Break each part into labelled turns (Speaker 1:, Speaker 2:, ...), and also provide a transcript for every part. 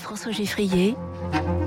Speaker 1: François Geffrier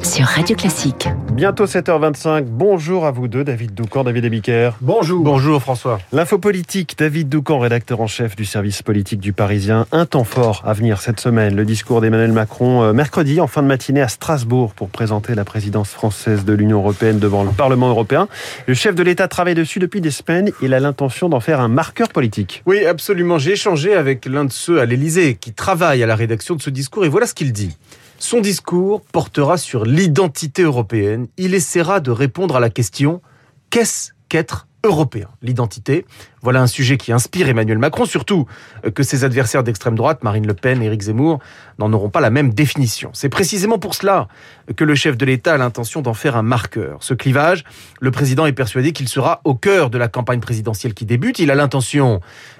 Speaker 1: sur Radio Classique.
Speaker 2: Bientôt 7h25. Bonjour à vous deux, David Doucan, David Ebiker.
Speaker 3: Bonjour.
Speaker 2: Bonjour François. L'info politique, David Doucan, rédacteur en chef du service politique du Parisien. Un temps fort à venir cette semaine. Le discours d'Emmanuel Macron euh, mercredi en fin de matinée à Strasbourg pour présenter la présidence française de l'Union européenne devant le Parlement européen. Le chef de l'État travaille dessus depuis des semaines. Il a l'intention d'en faire un marqueur politique.
Speaker 3: Oui, absolument. J'ai échangé avec l'un de ceux à l'Élysée qui travaille à la rédaction de ce discours et voilà ce qu'il dit. Son discours portera sur l'identité européenne. Il essaiera de répondre à la question qu'est-ce qu'être européen L'identité, voilà un sujet qui inspire Emmanuel Macron, surtout que ses adversaires d'extrême droite, Marine Le Pen et Éric Zemmour, n'en auront pas la même définition. C'est précisément pour cela que le chef de l'État a l'intention d'en faire un marqueur. Ce clivage, le président est persuadé qu'il sera au cœur de la campagne présidentielle qui débute. Il a l'intention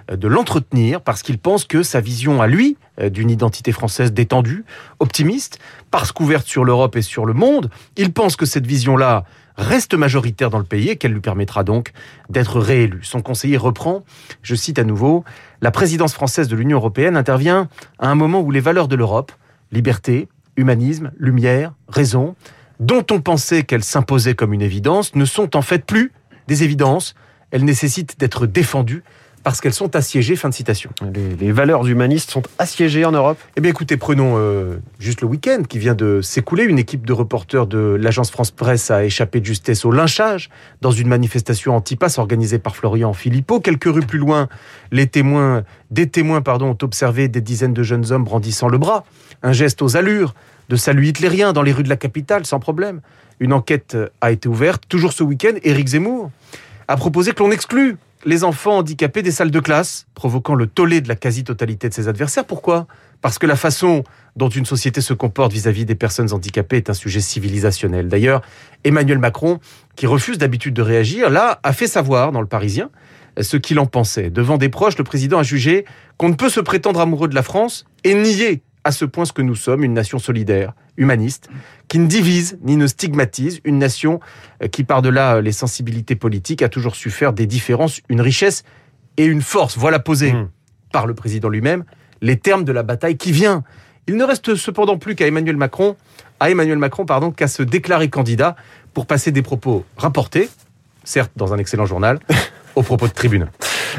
Speaker 3: de l'entretenir parce qu'il pense que sa vision à lui d'une identité française détendue, optimiste, parce qu'ouverte sur l'Europe et sur le monde, il pense que cette vision-là reste majoritaire dans le pays et qu'elle lui permettra donc d'être réélu. Son conseiller reprend, je cite à nouveau, La présidence française de l'Union européenne intervient à un moment où les valeurs de l'Europe, liberté, humanisme, lumière, raison, dont on pensait qu'elles s'imposaient comme une évidence, ne sont en fait plus des évidences, elles nécessitent d'être défendues parce qu'elles sont assiégées. Fin de citation.
Speaker 2: Les, les, valeurs humanistes sont assiégées en Europe
Speaker 3: Eh bien écoutez, prenons euh, juste le week-end qui vient de s'écouler. Une équipe de reporters de l'agence France Presse a échappé de justesse au lynchage dans une manifestation anti-pass organisée par Florian Philippot. Quelques rues plus loin, les témoins, des témoins pardon, ont observé des dizaines de jeunes hommes brandissant le bras. Un geste aux allures de salut hitlérien dans les rues de la capitale, sans problème. Une enquête a été ouverte. Toujours ce week-end, Éric Zemmour a proposé que l'on exclue les enfants handicapés des salles de classe, provoquant le tollé de la quasi-totalité de ses adversaires. Pourquoi? Parce que la façon dont une société se comporte vis-à-vis des personnes handicapées est un sujet civilisationnel. D'ailleurs, Emmanuel Macron, qui refuse d'habitude de réagir, là, a fait savoir dans le Parisien ce qu'il en pensait. Devant des proches, le président a jugé qu'on ne peut se prétendre amoureux de la France et nier à ce point ce que nous sommes, une nation solidaire, humaniste, qui ne divise ni ne stigmatise, une nation qui, par-delà les sensibilités politiques, a toujours su faire des différences une richesse et une force. Voilà posé mmh. par le président lui-même les termes de la bataille qui vient. Il ne reste cependant plus qu'à Emmanuel Macron, à Emmanuel Macron, pardon, qu'à se déclarer candidat pour passer des propos rapportés, certes dans un excellent journal, aux propos de tribune.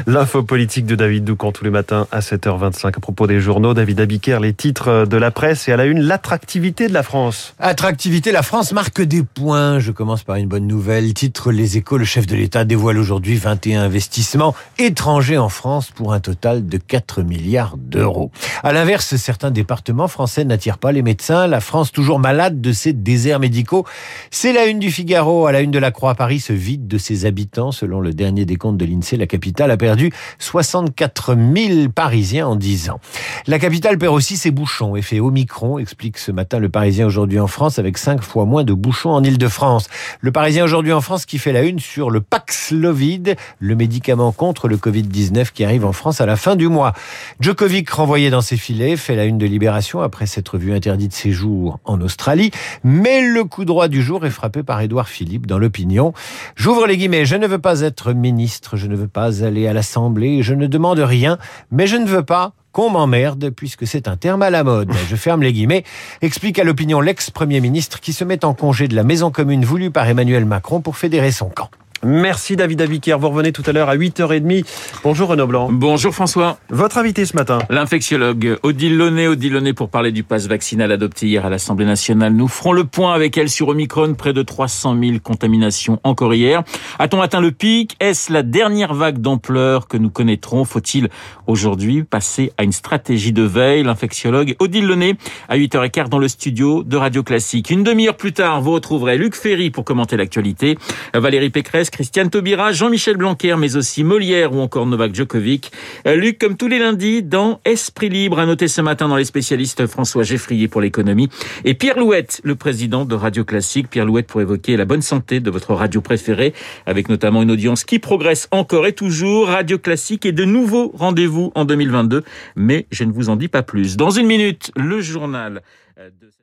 Speaker 2: L'info politique de David Doucan tous les matins à 7h25 à propos des journaux. David Abiker, les titres de la presse et à la une, l'attractivité de la France.
Speaker 4: Attractivité, la France marque des points. Je commence par une bonne nouvelle. Titre Les Échos, le chef de l'État dévoile aujourd'hui 21 investissements étrangers en France pour un total de 4 milliards d'euros. À l'inverse, certains départements français n'attirent pas les médecins. La France toujours malade de ses déserts médicaux. C'est la une du Figaro. À la une de la Croix, Paris se vide de ses habitants. Selon le dernier décompte de l'INSEE, la capitale a perdu 64 000 Parisiens en 10 ans. La capitale perd aussi ses bouchons. Effet Omicron, explique ce matin le Parisien aujourd'hui en France, avec 5 fois moins de bouchons en Ile-de-France. Le Parisien aujourd'hui en France qui fait la une sur le Paxlovid, le médicament contre le Covid-19 qui arrive en France à la fin du mois. Djokovic renvoyé dans ses filets, fait la une de Libération après s'être vu interdit de séjour en Australie. Mais le coup droit du jour est frappé par Édouard Philippe dans l'opinion. J'ouvre les guillemets, je ne veux pas être ministre, je ne veux pas aller à l'Assemblée, je ne demande rien, mais je ne veux pas qu'on m'emmerde, puisque c'est un terme à la mode. Je ferme les guillemets. Explique à l'opinion l'ex-premier ministre qui se met en congé de la maison commune voulue par Emmanuel Macron pour fédérer son camp.
Speaker 2: Merci David Abiker. Vous revenez tout à l'heure à 8h30. Bonjour Renaud Blanc.
Speaker 5: Bonjour François.
Speaker 2: Votre invité ce matin
Speaker 5: L'infectiologue Odile Launay. Odile Launay pour parler du pass vaccinal adopté hier à l'Assemblée nationale. Nous ferons le point avec elle sur Omicron. Près de 300 000 contaminations encore hier. A-t-on atteint le pic? Est-ce la dernière vague d'ampleur que nous connaîtrons? Faut-il aujourd'hui passer à une stratégie de veille? L'infectiologue Odile Launay à 8h15 dans le studio de Radio Classique. Une demi-heure plus tard, vous retrouverez Luc Ferry pour commenter l'actualité. Valérie Pécresse Christiane Taubira, Jean-Michel Blanquer, mais aussi Molière ou encore Novak Djokovic. Luc, comme tous les lundis, dans Esprit Libre, à noter ce matin dans les spécialistes François Geffrier pour l'économie et Pierre Louette, le président de Radio Classique. Pierre Louette pour évoquer la bonne santé de votre radio préférée, avec notamment une audience qui progresse encore et toujours. Radio Classique et de nouveaux rendez-vous en 2022, mais je ne vous en dis pas plus. Dans une minute, le journal de